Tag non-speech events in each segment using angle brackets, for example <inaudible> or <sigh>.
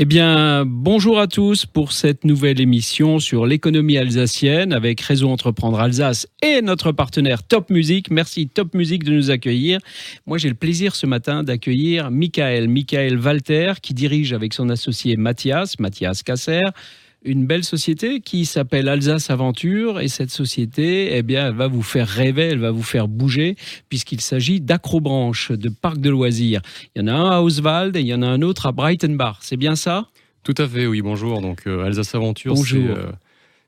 Eh bien, bonjour à tous pour cette nouvelle émission sur l'économie alsacienne avec Réseau Entreprendre Alsace et notre partenaire Top Music. Merci Top Music de nous accueillir. Moi, j'ai le plaisir ce matin d'accueillir Michael, Michael Walter, qui dirige avec son associé Mathias, Mathias Kasser, une belle société qui s'appelle Alsace Aventure et cette société, eh bien, elle va vous faire rêver, elle va vous faire bouger puisqu'il s'agit d'acrobranches, de parcs de loisirs. Il y en a un à Oswald et il y en a un autre à Breitenbach. C'est bien ça? Tout à fait, oui. Bonjour. Donc euh, Alsace Aventure, euh,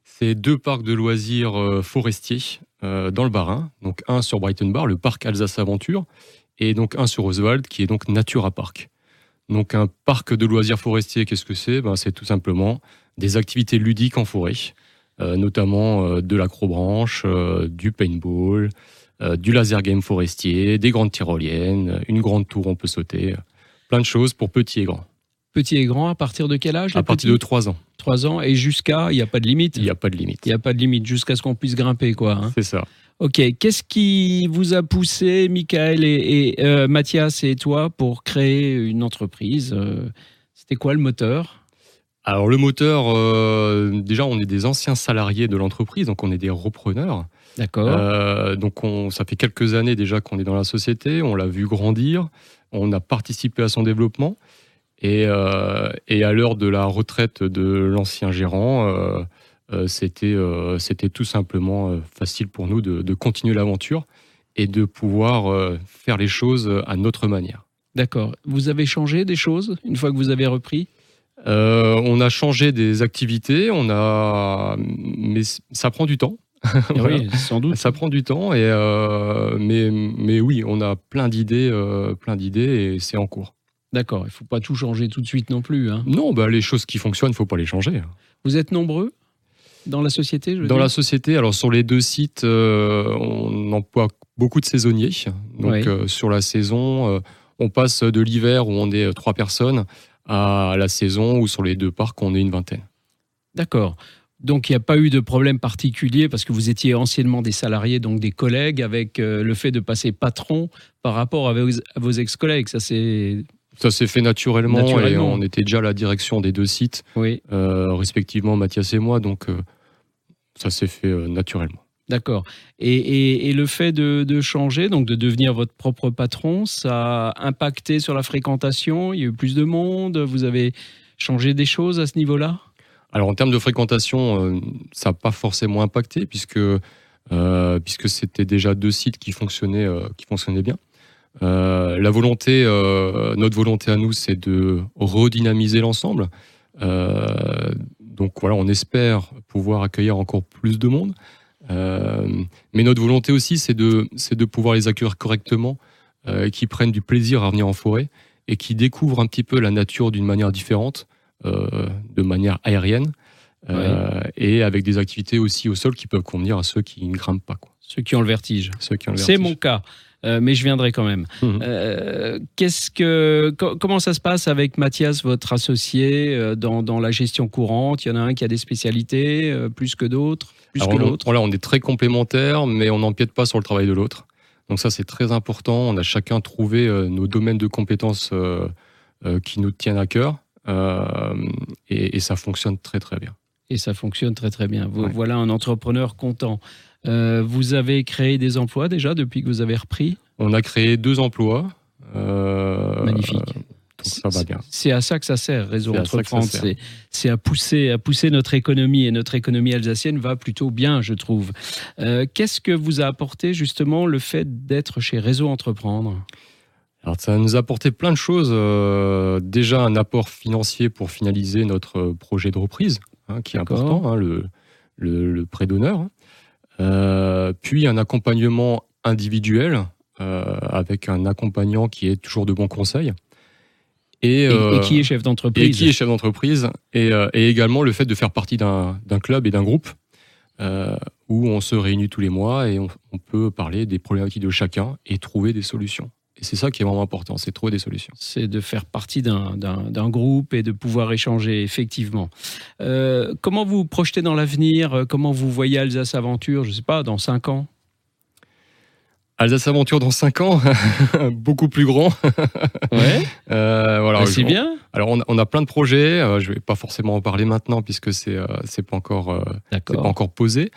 c'est deux parcs de loisirs euh, forestiers dans le Bas-Rhin. Donc un sur Breitenbach, le parc Alsace Aventure, et donc un sur Oswald qui est donc Natura Park. Donc un parc de loisirs forestiers, qu'est-ce que c'est? Ben, C'est tout simplement des activités ludiques en forêt, euh, notamment euh, de l'acrobranche, euh, du paintball, du laser game forestier, des grandes tyroliennes, une grande tour on peut sauter, plein de choses pour petits et grands. Petits et grands, à partir de quel âge À partir de 3 ans. 3 ans et jusqu'à, il n'y a pas de limite Il n'y a pas de limite. Il n'y a pas de limite, jusqu'à ce qu'on puisse grimper, quoi. Hein. C'est ça. Ok, qu'est-ce qui vous a poussé, Michael et, Mathias et toi, pour créer une entreprise C'était quoi le moteur? Alors le moteur, euh, déjà on est des anciens salariés de l'entreprise, donc on est des repreneurs. D'accord. Euh, donc on, ça fait quelques années déjà qu'on est dans la société, on l'a vu grandir, on a participé à son développement. Et, euh, et à l'heure de la retraite de l'ancien gérant, c'était c'était tout simplement facile pour nous de, de continuer l'aventure et de pouvoir faire les choses à notre manière. D'accord. Vous avez changé des choses une fois que vous avez repris? Euh, on a changé des activités, on a, mais ça prend du temps. <laughs> Oui, sans doute. Ça prend du temps, et euh, mais, mais oui, on a plein d'idées, euh, plein d'idées, et c'est en cours. D'accord, il ne faut pas tout changer tout de suite non plus. Hein. Non, bah, les choses qui fonctionnent, il ne faut pas les changer. Vous êtes nombreux dans la société Dans la société, alors sur les deux sites, on emploie beaucoup de saisonniers. Donc sur la saison, on passe de l'hiver où on est trois personnes à la saison ou sur les deux parcs, on est une vingtaine. D'accord. Donc il n'y a pas eu de problème particulier parce que vous étiez anciennement des salariés, donc des collègues, avec euh, le fait de passer patron par rapport à vos, ex-collègues. Ça c'est ça s'est fait naturellement, et on était déjà à la direction des deux sites, oui. Euh, respectivement Mathias et moi, donc euh, ça s'est fait naturellement. D'accord. Et, le fait de, changer, donc de devenir votre propre patron, ça a impacté sur la fréquentation? Il y a eu plus de monde? Vous avez changé des choses à ce niveau-là? Alors en termes de fréquentation, euh, ça n'a pas forcément impacté puisque, euh, puisque c'était déjà deux sites qui fonctionnaient, euh, qui fonctionnaient bien. la volonté, notre volonté à nous, c'est de redynamiser l'ensemble. donc voilà, on espère pouvoir accueillir encore plus de monde. Euh, mais notre volonté aussi, c'est de, de pouvoir les accueillir correctement, euh, qui prennent du plaisir à venir en forêt et qui découvrent un petit peu la nature d'une manière différente, euh, de manière aérienne, et avec des activités aussi au sol qui peuvent convenir à ceux qui ne grimpent pas. Quoi. Ceux qui ont le vertige. Ceux qui ont le C'est mon cas. Mais je viendrai quand même. Mhm. qu'est-ce que, comment ça se passe avec Mathias, votre associé, dans, dans, la gestion courante? Il y en a un qui a des spécialités plus que d'autres plus que l'autre? on, on est très complémentaires, mais on n'empiète pas sur le travail de l'autre. Donc ça, c'est très important. On a chacun trouvé euh, nos domaines de compétences euh, euh, qui nous tiennent à cœur. Et, ça fonctionne très très bien. Et ça fonctionne très très bien. Voilà un entrepreneur content. Vous avez créé des emplois déjà depuis que vous avez repris On a créé deux emplois. Magnifique. C'est à ça que ça sert, Réseau Entreprendre. C'est à pousser, à pousser notre économie et notre économie alsacienne va plutôt bien, je trouve. Euh, qu'est-ce que vous a apporté justement le fait d'être chez Réseau Entreprendre? Alors, ça nous a apporté plein de choses. Euh, déjà, un apport financier pour finaliser notre projet de reprise, hein, qui est important, hein, le, le, prêt d'honneur. Euh, puis, un accompagnement individuel avec un accompagnant qui est toujours de bons conseils. Et, et, qui est chef d'entreprise. Et qui est chef d'entreprise. Et, euh, et, également le fait de faire partie d'un club et d'un groupe euh, où on se réunit tous les mois et on, on, peut parler des problématiques de chacun et trouver des solutions. Et c'est ça qui est vraiment important, c'est trouver des solutions. C'est de faire partie d'un groupe et de pouvoir échanger, effectivement. Euh, comment vous projetez dans l'avenir? Comment vous voyez Alsace Aventure, je ne sais pas, dans cinq ans? Alsace Aventure dans 5 ans, <laughs> beaucoup plus grand. <laughs> ouais. Euh, voilà, c'est bien. Alors, on, a plein de projets. je ne vais pas forcément en parler maintenant puisque c'est n'est pas encore pas encore posé.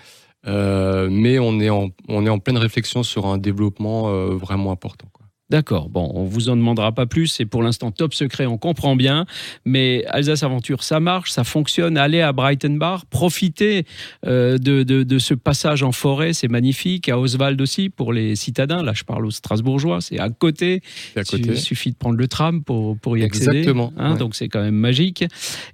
mais on est en on est en pleine réflexion sur un développement vraiment important. D'accord, bon, on vous en demandera pas plus, c'est pour l'instant top secret, on comprend bien, mais Alsace Aventure, ça marche, ça fonctionne, allez à Brighton Bar, profitez euh, de, de, ce passage en forêt, c'est magnifique, à Oswald aussi, pour les citadins, là je parle aux Strasbourgeois, c'est à côté, il suffit de prendre le tram pour, pour y accéder, Exactement, hein, donc c'est quand même magique.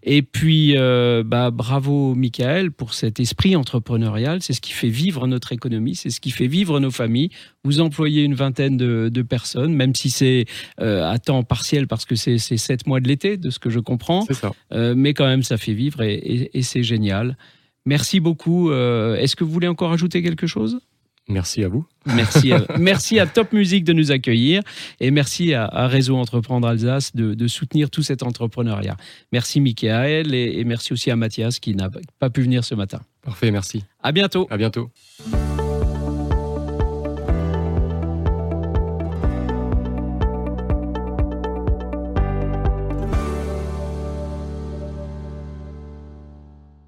Et puis, euh, bah, bravo Michael pour cet esprit entrepreneurial, c'est ce qui fait vivre notre économie, c'est ce qui fait vivre nos familles, vous employez une vingtaine de, personnes, même si c'est euh, à temps partiel parce que c'est sept mois de l'été, de ce que je comprends. Ça. Euh, mais quand même, ça fait vivre et, c'est génial. Merci beaucoup. Euh, est-ce que vous voulez encore ajouter quelque chose? Merci à vous. Merci à, <laughs> merci à Top Music de nous accueillir et merci à, Réseau Entreprendre Alsace de, soutenir tout cet entrepreneuriat. Merci Michael et, et merci aussi à Mathias qui n'a pas pu venir ce matin. Parfait, merci. À bientôt. À bientôt.